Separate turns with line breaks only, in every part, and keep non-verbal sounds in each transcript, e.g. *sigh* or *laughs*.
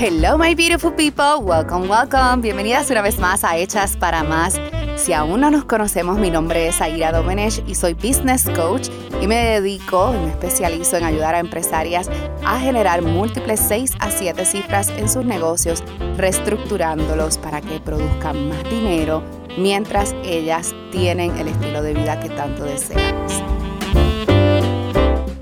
Hello, my beautiful people. Welcome, welcome. Bienvenidas una vez más a Hechas para Más. Si aún no nos conocemos, mi nombre es Aira Domenech y soy business coach y me dedico, me especializo en ayudar a empresarias a generar múltiples 6 a 7 cifras en sus negocios, reestructurándolos para que produzcan más dinero mientras ellas tienen el estilo de vida que tanto deseamos.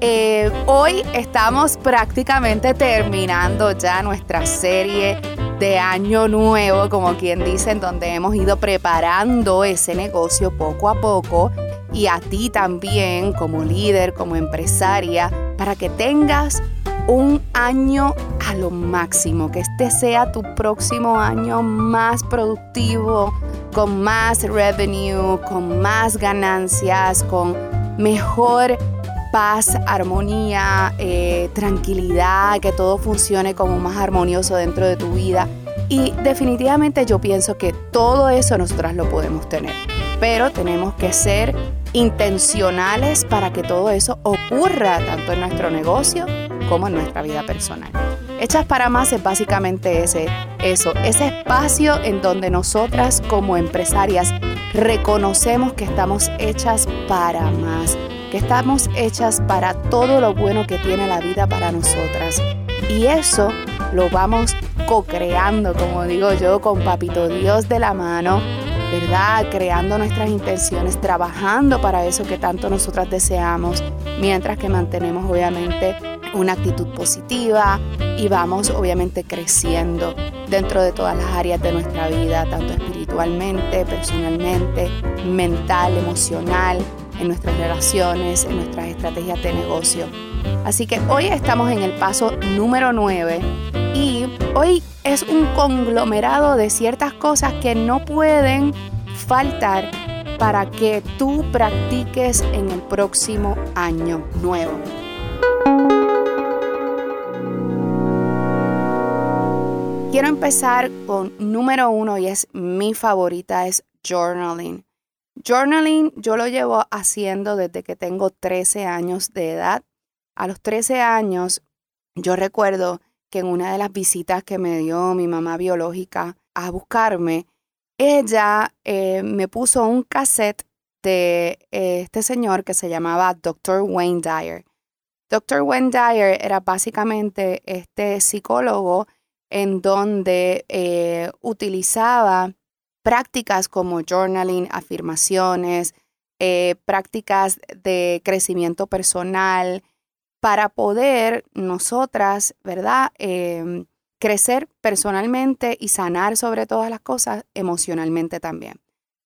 Eh, hoy estamos prácticamente terminando ya nuestra serie de año nuevo, como quien dice, en donde hemos ido preparando ese negocio poco a poco. Y a ti también como líder, como empresaria, para que tengas un año a lo máximo, que este sea tu próximo año más productivo, con más revenue, con más ganancias, con mejor paz, armonía, eh, tranquilidad, que todo funcione como más armonioso dentro de tu vida. Y definitivamente yo pienso que todo eso nosotras lo podemos tener, pero tenemos que ser intencionales para que todo eso ocurra tanto en nuestro negocio como en nuestra vida personal. Hechas para más es básicamente ese, eso, ese espacio en donde nosotras como empresarias reconocemos que estamos hechas para más estamos hechas para todo lo bueno que tiene la vida para nosotras. Y eso lo vamos co-creando, como digo yo, con Papito Dios de la mano, ¿verdad? Creando nuestras intenciones, trabajando para eso que tanto nosotras deseamos, mientras que mantenemos obviamente una actitud positiva y vamos obviamente creciendo dentro de todas las áreas de nuestra vida, tanto espiritualmente, personalmente, mental, emocional, en nuestras relaciones, en nuestras estrategias de negocio. Así que hoy estamos en el paso número 9 y hoy es un conglomerado de ciertas cosas que no pueden faltar para que tú practiques en el próximo año nuevo. Quiero empezar con número uno y es mi favorita, es journaling. Journaling yo lo llevo haciendo desde que tengo 13 años de edad. A los 13 años yo recuerdo que en una de las visitas que me dio mi mamá biológica a buscarme, ella eh, me puso un cassette de eh, este señor que se llamaba Dr. Wayne Dyer. Dr. Wayne Dyer era básicamente este psicólogo en donde eh, utilizaba prácticas como journaling, afirmaciones, eh, prácticas de crecimiento personal, para poder nosotras, ¿verdad? Em, crecer personalmente y sanar sobre todas las cosas emocionalmente también.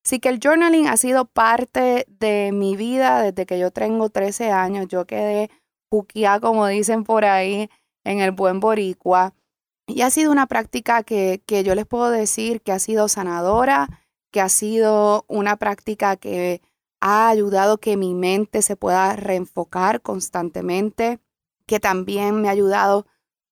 Así que el journaling ha sido parte de mi vida desde que yo tengo 13 años. Yo quedé juquía, como dicen por ahí, en el buen boricua. Y ha sido una práctica que, yo les puedo decir que ha sido sanadora, que ha sido una práctica que ha ayudado que mi mente se pueda reenfocar constantemente, que también me ha ayudado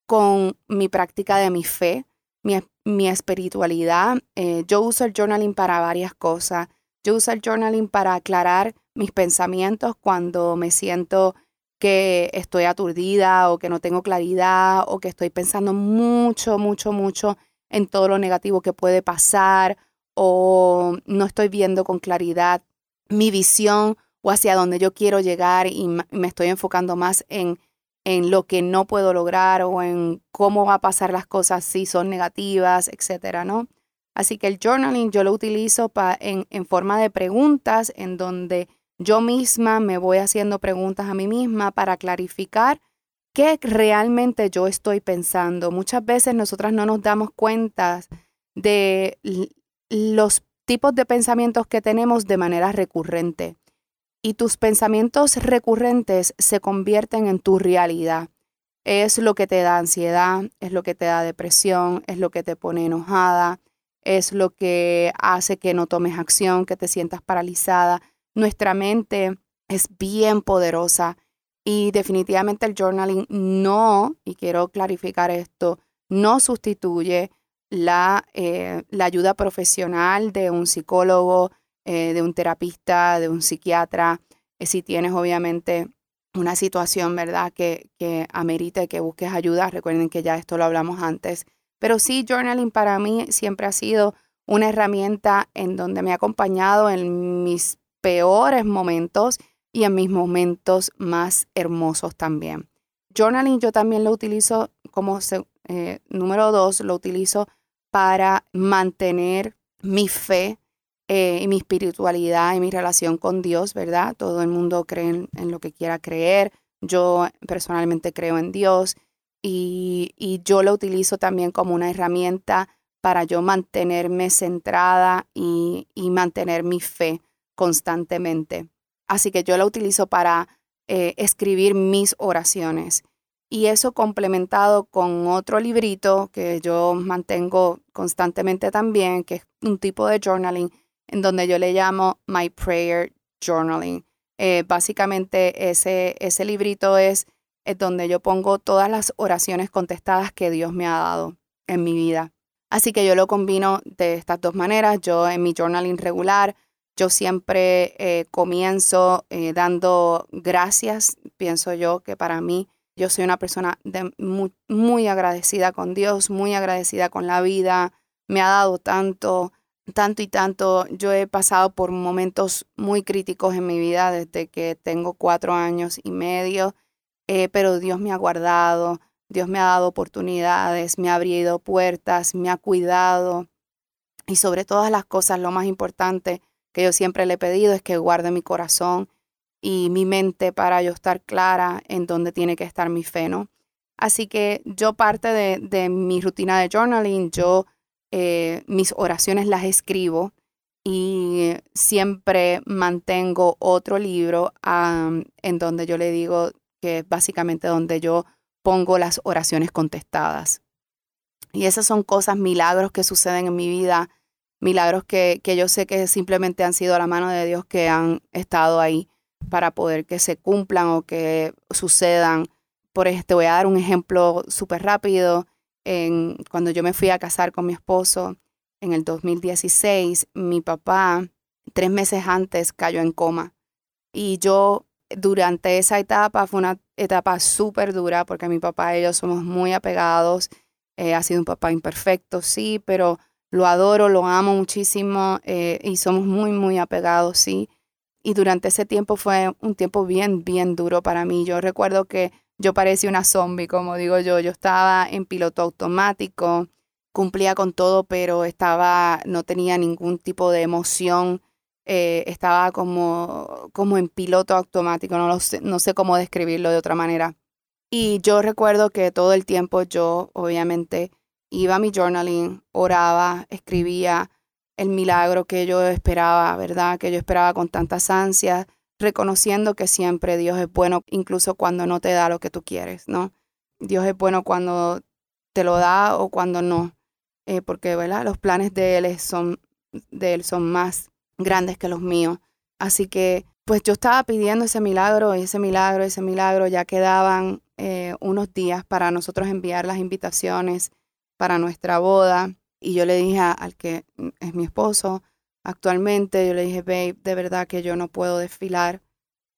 con mi práctica de mi fe, mi, espiritualidad. Eh, yo uso el journaling para varias cosas. Yo uso el journaling para aclarar mis pensamientos cuando me siento que estoy aturdida o que no tengo claridad o que estoy pensando mucho, mucho, mucho en todo lo negativo que puede pasar o no estoy viendo con claridad mi visión o hacia dónde yo quiero llegar y me estoy enfocando más en, en lo que no puedo lograr o en cómo va a pasar las cosas si son negativas, etcétera, ¿no? Así que el journaling yo lo utilizo en, en forma de preguntas en donde yo misma me voy haciendo preguntas a mí misma para clarificar qué realmente yo estoy pensando. Muchas veces nosotras no nos damos cuenta de los tipos de pensamientos que tenemos de manera recurrente. Y tus pensamientos recurrentes se convierten en tu realidad. Es lo que te da ansiedad, es lo que te da depresión, es lo que te pone enojada, es lo que hace que no tomes acción, que te sientas paralizada nuestra mente es bien poderosa y definitivamente el journaling no, y quiero clarificar esto, no sustituye la, eh, la ayuda profesional de un psicólogo, eh, de un terapista, de un psiquiatra. Eh, si tienes obviamente una situación, ¿verdad?, que, que amerite que busques ayuda. Recuerden que ya esto lo hablamos antes Pero sí, journaling para mí siempre ha sido una herramienta en donde me ha acompañado en mis peores momentos y en mis momentos más hermosos también. Journaling yo también lo utilizo como eh, número dos, lo utilizo para mantener mi fe eh, y mi espiritualidad y mi relación con Dios, ¿verdad? Todo el mundo cree en, lo que quiera creer. Yo personalmente creo en Dios y, yo lo utilizo también como una herramienta para yo mantenerme centrada y, mantener mi fe constantemente. Así que yo lo utilizo para eh, escribir mis oraciones y eso complementado con otro librito que yo mantengo constantemente también, que es un tipo de journaling en donde yo le llamo My Prayer Journaling. Eh, básicamente ese, ese librito es, es donde yo pongo todas las oraciones contestadas que Dios me ha dado en mi vida. Así que yo lo combino de estas dos maneras. Yo en mi journaling regular, yo siempre eh, comienzo eh, dando gracias. Pienso yo que para mí yo soy una persona muy, agradecida con Dios, muy agradecida con la vida. Me ha dado tanto, tanto y tanto. Yo he pasado por momentos muy críticos en mi vida desde que tengo cuatro años y medio, eh, pero Dios me ha guardado, Dios me ha dado oportunidades, me ha abierto puertas, me ha cuidado. Y sobre todas las cosas, lo más importante que yo siempre le he pedido es que guarde mi corazón y mi mente para yo estar clara en dónde tiene que estar mi fe, ¿no? Así que yo parte de, mi rutina de journaling, yo eh, mis oraciones las escribo y siempre mantengo otro libro en donde yo le digo que es básicamente donde yo pongo las oraciones contestadas. Y esas son cosas, milagros que suceden en mi vida, milagros que, que yo sé que simplemente han sido la mano de Dios que han estado ahí para poder que se cumplan o que sucedan. Por ejemplo, te voy a dar un ejemplo súper rápido. En, cuando yo me fui a casar con mi esposo en el 2016, mi papá tres meses antes cayó en coma. Y yo durante esa etapa fue una etapa súper dura porque mi papá y yo somos muy apegados. Eh, ha sido un papá imperfecto, sí, pero lo adoro, lo amo muchísimo eh, y somos muy, muy apegados, sí. Y durante ese tiempo fue un tiempo bien, bien duro para mí. Yo recuerdo que yo parecía una zombie, como digo yo. Yo estaba en piloto automático, cumplía con todo, pero estaba, no tenía ningún tipo de emoción. Eh, estaba como, como en piloto automático, no, lo sé, no sé cómo describirlo de otra manera. Y yo recuerdo que todo el tiempo yo, obviamente, iba a mi journaling, oraba, escribía, el milagro que yo esperaba, ¿verdad? Que yo esperaba con tantas ansias, reconociendo que siempre Dios es bueno, incluso cuando no te da lo que tú quieres, ¿no? Dios es bueno cuando te lo da o cuando no, eh, porque, ¿verdad? Los planes de Él son, de Él son más grandes que los míos. Así que, pues yo estaba pidiendo ese milagro, y ese milagro, ese milagro, ya quedaban eh, unos días para nosotros enviar las invitaciones para nuestra boda. Y yo le dije al que es mi esposo actualmente, yo le dije, babe, de verdad que yo no puedo desfilar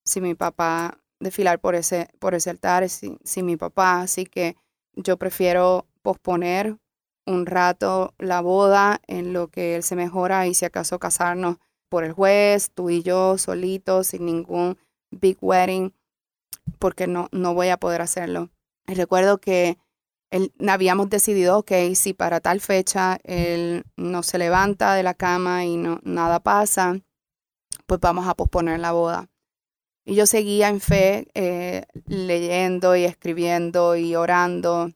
si mi papá, desfilar por ese, por ese altar, sin, mi papá, así que yo prefiero posponer un rato la boda en lo que él se mejora y si acaso casarnos por el juez, tú y yo solitos, sin ningún big wedding, porque no, no voy a poder hacerlo. Y recuerdo que habíamos decidido, ok, si para tal fecha él no se levanta de la cama y no, nada pasa, pues vamos a posponer la boda. Y yo seguía en fe, eh, leyendo y escribiendo y orando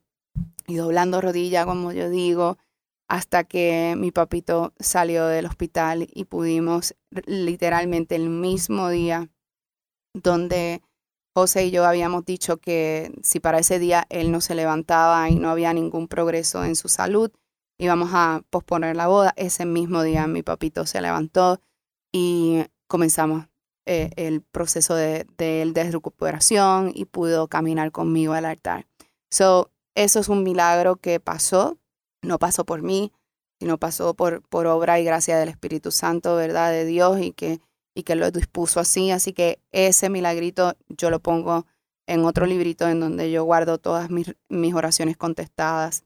y doblando rodilla, como yo digo, hasta que mi papito salió del hospital y pudimos literalmente el mismo día donde José y yo habíamos dicho que si para ese día él no se levantaba y no había ningún progreso en su salud, íbamos a posponer la boda. Ese mismo día mi papito se levantó y comenzamos eh, el proceso de, de, recuperación y pudo caminar conmigo al altar. So, eso es un milagro que pasó, no pasó por mí, sino pasó por, por obra y gracia del Espíritu Santo, ¿verdad? De Dios y que y que lo dispuso así. Así que ese milagrito yo lo pongo en otro librito en donde yo guardo todas mis, mis oraciones contestadas.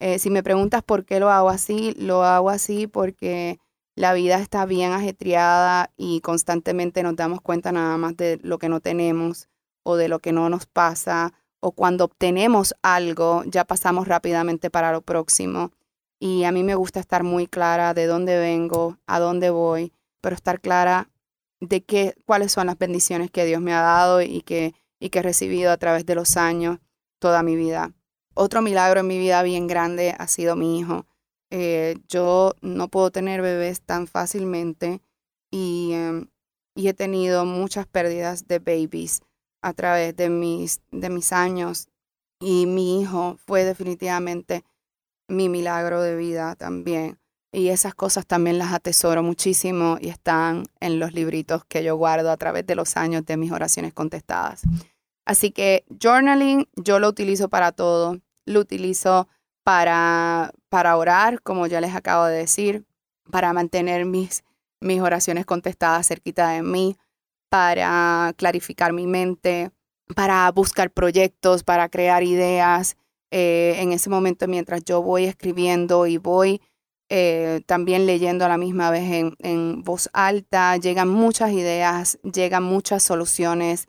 Eh, si me preguntas por qué lo hago así, lo hago así porque la vida está bien ajetreada y constantemente nos damos cuenta nada más de lo que no tenemos o de lo que no nos pasa o cuando obtenemos algo ya pasamos rápidamente para lo próximo. Y a mí me gusta estar muy clara de dónde vengo, a dónde voy, pero estar clara de qué, cuáles son las bendiciones que Dios me ha dado y que, y que he recibido a través de los años, toda mi vida. Otro milagro en mi vida bien grande ha sido mi hijo. Eh, yo no puedo tener bebés tan fácilmente y, em, y, he tenido muchas pérdidas de babies a través de mis, de mis años y mi hijo fue definitivamente mi milagro de vida también. Y esas cosas también las atesoro muchísimo y están en los libritos que yo guardo a través de los años de mis oraciones contestadas. Así que journaling yo lo utilizo para todo. Lo utilizo para, para orar, como ya les acabo de decir, para mantener mis, mis oraciones contestadas cerquita de mí, para clarificar mi mente, para buscar proyectos, para crear ideas. Eh, en ese momento, mientras yo voy escribiendo y voy eh, también leyendo a la misma vez en, en, voz alta, llegan muchas ideas, llegan muchas soluciones,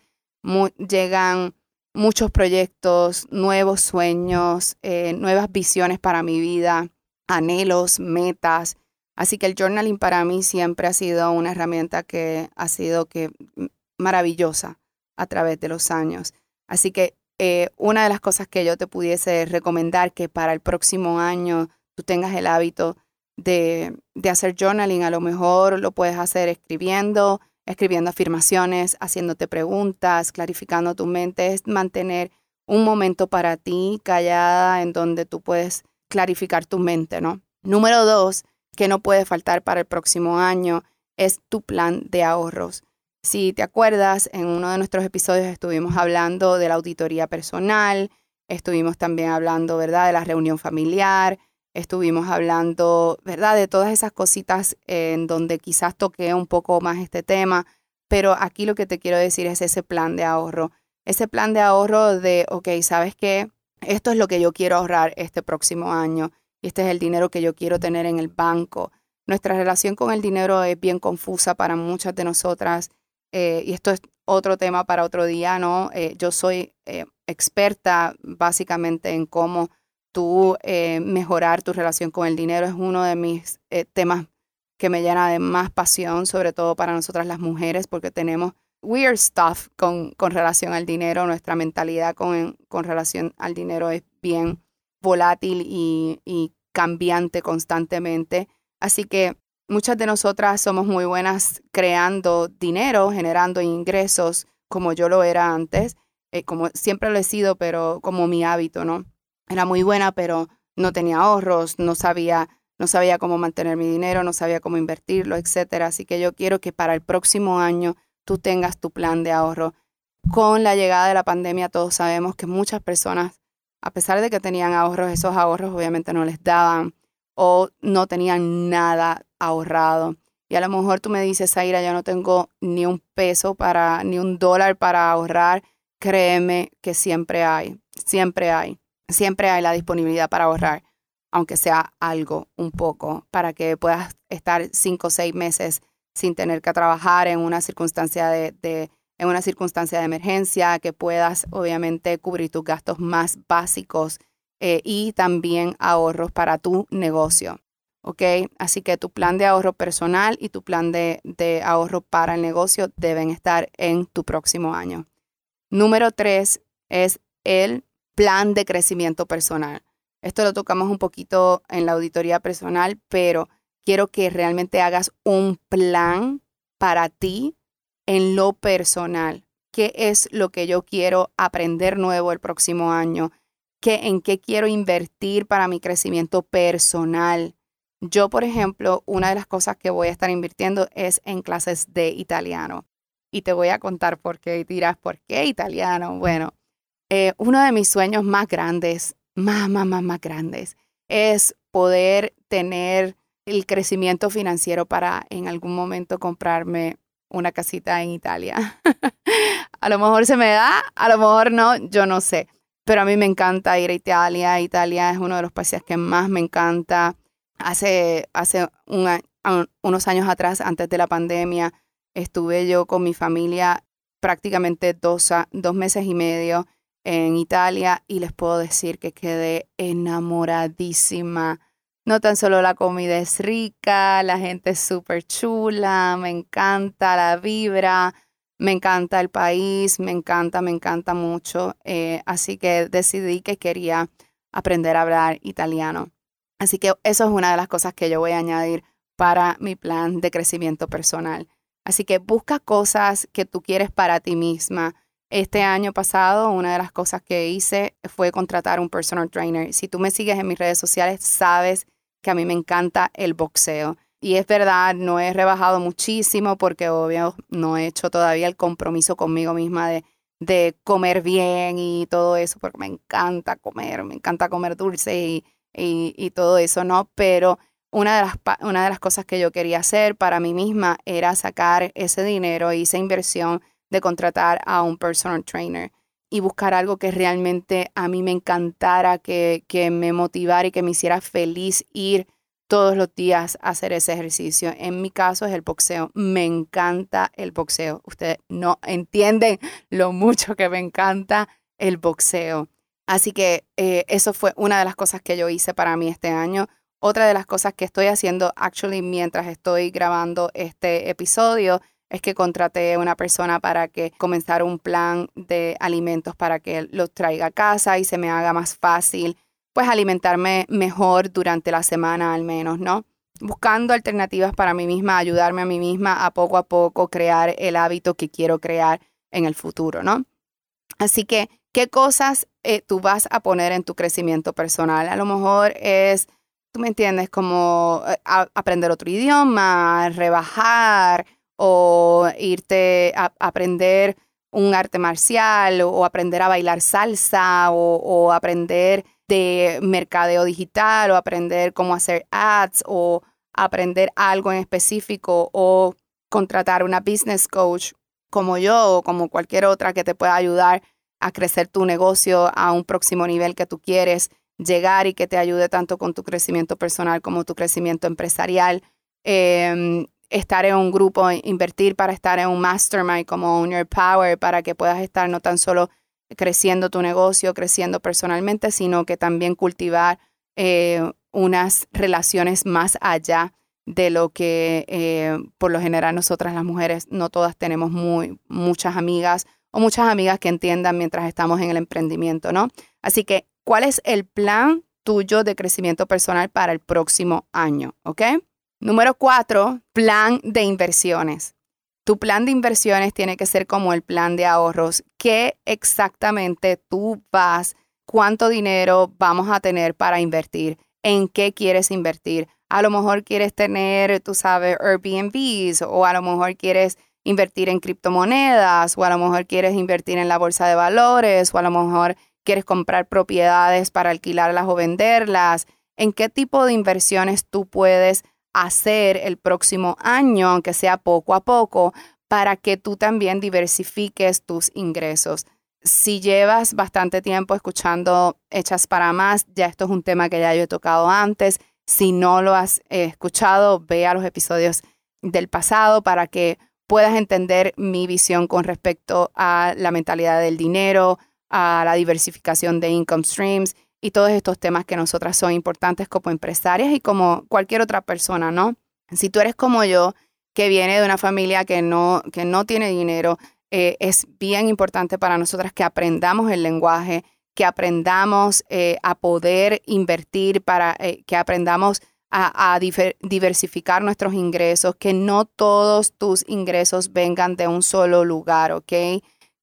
llegan muchos proyectos, nuevos sueños, eh, nuevas visiones para mi vida, anhelos, metas. Así que el journaling para mí siempre ha sido una herramienta que ha sido que, maravillosa a través de los años. Así que eh, una de las cosas que yo te pudiese recomendar que para el próximo año tú tengas el hábito de, de hacer journaling, a lo mejor lo puedes hacer escribiendo, escribiendo afirmaciones, haciéndote preguntas, clarificando tu mente, es mantener un momento para ti callada en donde tú puedes clarificar tu mente, ¿no? Número dos, que no puede faltar para el próximo año, es tu plan de ahorros. Si te acuerdas, en uno de nuestros episodios estuvimos hablando de la auditoría personal, estuvimos también hablando, ¿verdad?, de la reunión familiar, Estuvimos hablando, ¿verdad?, de todas esas cositas en donde quizás toqué un poco más este tema, pero aquí lo que te quiero decir es ese plan de ahorro. Ese plan de ahorro de, ok, ¿sabes qué? Esto es lo que yo quiero ahorrar este próximo año y este es el dinero que yo quiero tener en el banco. Nuestra relación con el dinero es bien confusa para muchas de nosotras eh, y esto es otro tema para otro día, ¿no? Eh, yo soy eh, experta básicamente en cómo tú eh, mejorar tu relación con el dinero es uno de mis eh, temas que me llena de más pasión, sobre todo para nosotras las mujeres, porque tenemos weird stuff con, con relación al dinero. Nuestra mentalidad con, con relación al dinero es bien volátil y, y cambiante constantemente. Así que muchas de nosotras somos muy buenas creando dinero, generando ingresos, como yo lo era antes, eh, como siempre lo he sido, pero como mi hábito, ¿no? Era muy buena, pero no tenía ahorros, no sabía, no sabía cómo mantener mi dinero, no sabía cómo invertirlo, etcétera. Así que yo quiero que para el próximo año tú tengas tu plan de ahorro. Con la llegada de la pandemia todos sabemos que muchas personas, a pesar de que tenían ahorros, esos ahorros obviamente no les daban o no tenían nada ahorrado. Y a lo mejor tú me dices, Zaira, yo no tengo ni un peso para, ni un dólar para ahorrar. Créeme que siempre hay, siempre hay siempre hay la disponibilidad para ahorrar, aunque sea algo, un poco, para que puedas estar cinco o seis meses sin tener que trabajar en una circunstancia de, en una circunstancia de emergencia, que puedas obviamente cubrir tus gastos más básicos eh, y también ahorros para tu negocio. ¿Ok? Así que tu plan de ahorro personal y tu plan de, de ahorro para el negocio deben estar en tu próximo año. Número tres es el plan de crecimiento personal. Esto lo tocamos un poquito en la auditoría personal, pero quiero que realmente hagas un plan para ti en lo personal. ¿Qué es lo que yo quiero aprender nuevo el próximo año? ¿Qué, ¿En qué quiero invertir para mi crecimiento personal? Yo, por ejemplo, una de las cosas que voy a estar invirtiendo es en clases de italiano. Y te voy a contar por qué. Y dirás, ¿por qué italiano? Bueno, eh, uno de mis sueños más grandes, más, más, más, más grandes, es poder tener el crecimiento financiero para en algún momento comprarme una casita en Italia. *laughs* a lo mejor se me da, a lo mejor no, yo no sé. pero a mí me encanta ir a Italia. Italia es uno de los países que más me encanta. Hace, hace unos años atrás, antes de la pandemia, estuve yo con mi familia prácticamente dos, dos meses y medio en Italia y les puedo decir que quedé enamoradísima. No tan solo la comida es rica, la gente es súper chula, me encanta la vibra, me encanta el país, me encanta, me encanta mucho. Eh, así que decidí que quería aprender a hablar italiano. Así que eso es una de las cosas que yo voy a añadir para mi plan de crecimiento personal. Así que busca cosas que tú quieres para ti misma. Este año pasado, una de las cosas que hice fue contratar un personal trainer. Si tú me sigues en mis redes sociales, sabes que a mí me encanta el boxeo. Y es verdad, no he rebajado muchísimo porque obvio no he hecho todavía el compromiso conmigo misma de, comer bien y todo eso, porque me encanta comer, me encanta comer dulce y, y, todo eso, ¿no? Pero una de, las, una de las cosas que yo quería hacer para mí misma era sacar ese dinero esa inversión de contratar a un personal trainer y buscar algo que realmente a mí me encantara, que, que me motivara y que me hiciera feliz ir todos los días a hacer ese ejercicio. En mi caso es el boxeo. Me encanta el boxeo. Ustedes no entienden lo mucho que me encanta el boxeo. Así que eh, eso fue una de las cosas que yo hice para mí este año. Otra de las cosas que estoy haciendo, actually, mientras estoy grabando este episodio, es que contraté a una persona para que comenzara un plan de alimentos para que los traiga a casa y se me haga más fácil, pues alimentarme mejor durante la semana al menos, ¿no? Buscando alternativas para mí misma, ayudarme a mí misma a poco a poco crear el hábito que quiero crear en el futuro, ¿no? Así que, ¿qué cosas eh, tú vas a poner en tu crecimiento personal? A lo mejor es tú me entiendes, como eh, aprender otro idioma, rebajar o irte a, aprender un arte marcial o, aprender a bailar salsa o, aprender de mercadeo digital o aprender cómo hacer ads o aprender algo en específico o contratar una business coach como yo o como cualquier otra que te pueda ayudar a crecer tu negocio a un próximo nivel que tú quieres llegar y que te ayude tanto con tu crecimiento personal como tu crecimiento empresarial. Em, estar en un grupo, invertir para estar en un mastermind como Own Your Power, para que puedas estar no tan solo creciendo tu negocio, creciendo personalmente, sino que también cultivar eh, unas relaciones más allá de lo que eh, por lo general nosotras las mujeres no todas tenemos muy, muchas amigas o muchas amigas que entiendan mientras estamos en el emprendimiento, ¿no? Así que cuál es el plan tuyo de crecimiento personal para el próximo año. Número cuatro, plan de inversiones. Tu plan de inversiones tiene que ser como el plan de ahorros. ¿Qué exactamente tú vas, cuánto dinero vamos a tener para invertir? ¿En qué quieres invertir? A lo mejor quieres tener, tú sabes, Airbnbs o a lo mejor quieres invertir en criptomonedas o a lo mejor quieres invertir en la bolsa de valores o a lo mejor quieres comprar propiedades para alquilarlas o venderlas, en qué tipo de inversiones tú puedes hacer el próximo año, aunque sea poco a poco, para que tú también diversifiques tus ingresos. Si llevas bastante tiempo escuchando Hechas para Más, ya esto es un tema que ya yo he tocado antes. Si no lo has eh, escuchado, ve a los episodios del pasado para que puedas entender mi visión con respecto a la mentalidad del dinero, a la diversificación de income streams y todos estos temas que nosotras son importantes como empresarias y como cualquier otra persona, ¿no? Si tú eres como yo, que viene de una familia que no, que no tiene dinero, eh, es bien importante para nosotras que aprendamos el lenguaje, que aprendamos eh, a poder invertir, para eh, que aprendamos a, a diversificar nuestros ingresos, que no todos tus ingresos vengan de un solo lugar, ¿ok?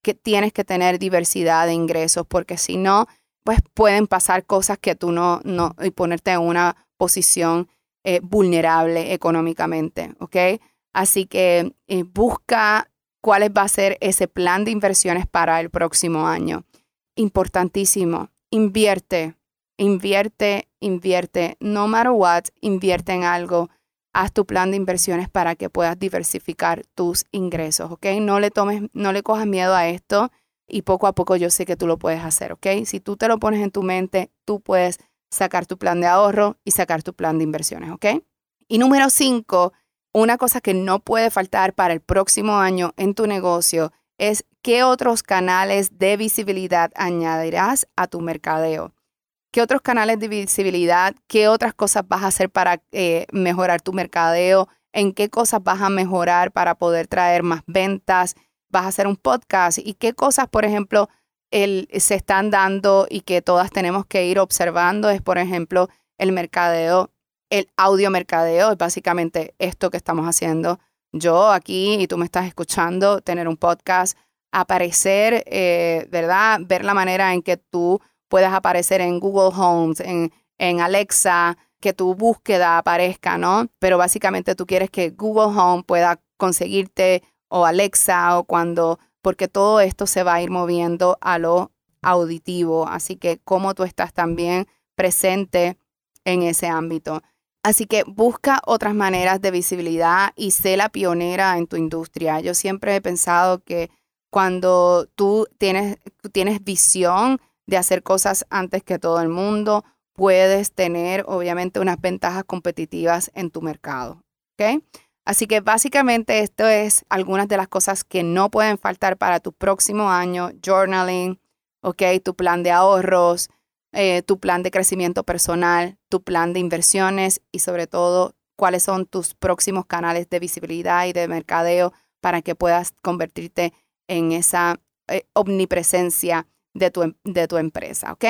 que tienes que tener diversidad de ingresos, porque si no, pues pueden pasar cosas que tú no, no, y ponerte en una posición eh, vulnerable económicamente, ¿ok? Así que eh, busca cuál va a ser ese plan de inversiones para el próximo año. Importantísimo, invierte, invierte, invierte, no matter what, invierte en algo haz tu plan de inversiones para que puedas diversificar tus ingresos, ¿ok? No le tomes, no le cojas miedo a esto. Y poco a poco yo sé que tú lo puedes hacer, ¿ok? Si tú te lo pones en tu mente, tú puedes sacar tu plan de ahorro y sacar tu plan de inversiones, ¿ok? Y número cinco, una cosa que no puede faltar para el próximo año en tu negocio es qué otros canales de visibilidad añadirás a tu mercadeo. ¿Qué otros canales de visibilidad, qué otras cosas vas a hacer para eh, mejorar tu mercadeo? ¿En qué cosas vas a mejorar para poder traer más ventas? ¿Vas a hacer un podcast? ¿Y qué cosas, por ejemplo, se están dando y que todas tenemos que ir observando? Es, por ejemplo, el mercadeo, el audio mercadeo, es básicamente esto que estamos haciendo. Yo aquí y tú me estás escuchando, tener un podcast, aparecer, eh, ¿verdad? Ver la manera en que tú puedes aparecer en Google Homes, en, en Alexa, que tu búsqueda aparezca, ¿no? Pero básicamente tú quieres que Google Home pueda conseguirte o Alexa o cuando, porque todo esto se va a ir moviendo a lo auditivo. Así que cómo tú estás también presente en ese ámbito. Así que busca otras maneras de visibilidad y sé la pionera en tu industria. Yo siempre he pensado que cuando tú tienes, tienes visión de hacer cosas antes que todo el mundo, puedes tener obviamente unas ventajas competitivas en tu mercado. ¿ok? Así que básicamente esto es algunas de las cosas que no pueden faltar para tu próximo año, journaling, ¿ok? Tu plan de ahorros, eh, tu plan de crecimiento personal, tu plan de inversiones y sobre todo cuáles son tus próximos canales de visibilidad y de mercadeo para que puedas convertirte en esa eh, omnipresencia de tu, em, de tu empresa, ¿ok?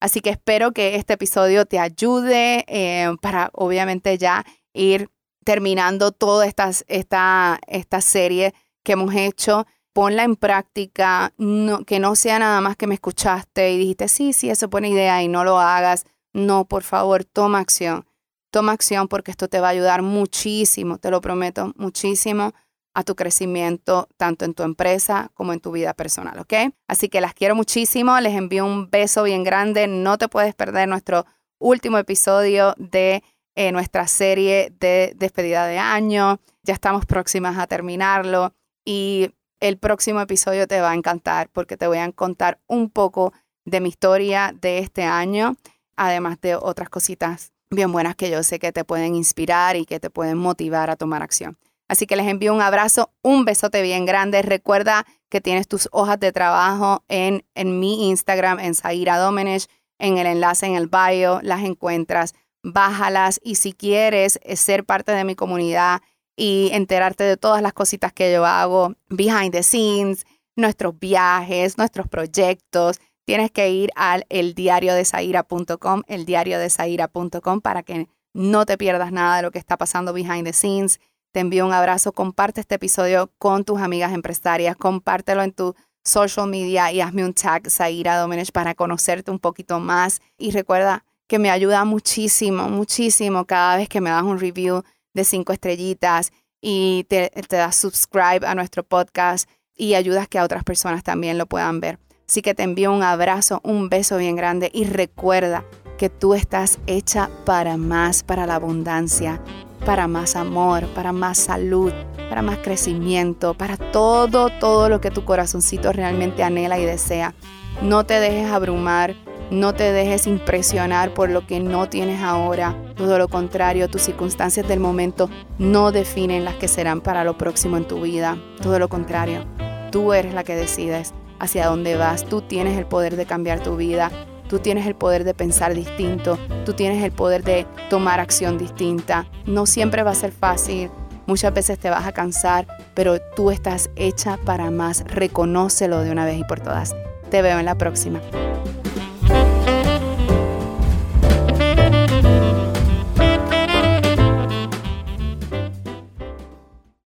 Así que espero que este episodio te ayude eh, para obviamente ya ir terminando toda esta, esta, esta serie que hemos hecho. Ponla en práctica, que no sea nada más que me escuchaste y dijiste, sí, sí, eso es buena idea y no lo hagas. No, por favor, toma acción. Toma acción porque esto te va a ayudar muchísimo, te lo prometo, muchísimo a tu crecimiento tanto en tu empresa como en tu vida personal, ¿ok? Así que las quiero muchísimo, les envío un beso bien grande, no te puedes perder nuestro último episodio de eh, nuestra serie de despedida de año, ya estamos próximas a terminarlo y el próximo episodio te va a encantar porque te voy a contar un poco de mi historia de este año, además de otras cositas bien buenas que yo sé que te pueden inspirar y que te pueden motivar a tomar acción. Así que les envío un abrazo, un besote bien grande. Recuerda que tienes tus hojas de trabajo en, en mi Instagram, en Zaira Domenech, en el enlace en el bio, las encuentras, bájalas y si quieres eh, ser parte de mi comunidad y enterarte de todas las cositas que yo hago, behind the scenes, nuestros viajes, nuestros proyectos, tienes que ir al eldiariodesaira.com, eldiariodesaira.com para que no te pierdas nada de lo que está pasando behind the scenes te envío un abrazo. Comparte este episodio con tus amigas empresarias. Compártelo en tu social media y hazme un tag, Zaira Domenech, para conocerte un poquito más. Y recuerda que me ayuda muchísimo, muchísimo cada vez que me das un review de cinco estrellitas y te, te das subscribe a nuestro podcast y ayudas que a otras personas también lo puedan ver. Así que te envío un abrazo, un beso bien grande y recuerda que tú estás hecha para más, para la abundancia para más amor, para más salud, para más crecimiento, para todo, todo lo que tu corazoncito realmente anhela y desea. No te dejes abrumar, no te dejes impresionar por lo que no tienes ahora. Todo lo contrario, tus circunstancias del momento no definen las que serán para lo próximo en tu vida. Todo lo contrario, tú eres la que decides hacia dónde vas. Tú tienes el poder de cambiar tu vida. Tú tienes el poder de pensar distinto, tú tienes el poder de tomar acción distinta. No siempre va a ser fácil, muchas veces te vas a cansar, pero tú estás hecha para más. Reconócelo de una vez y por todas. Te veo en la próxima.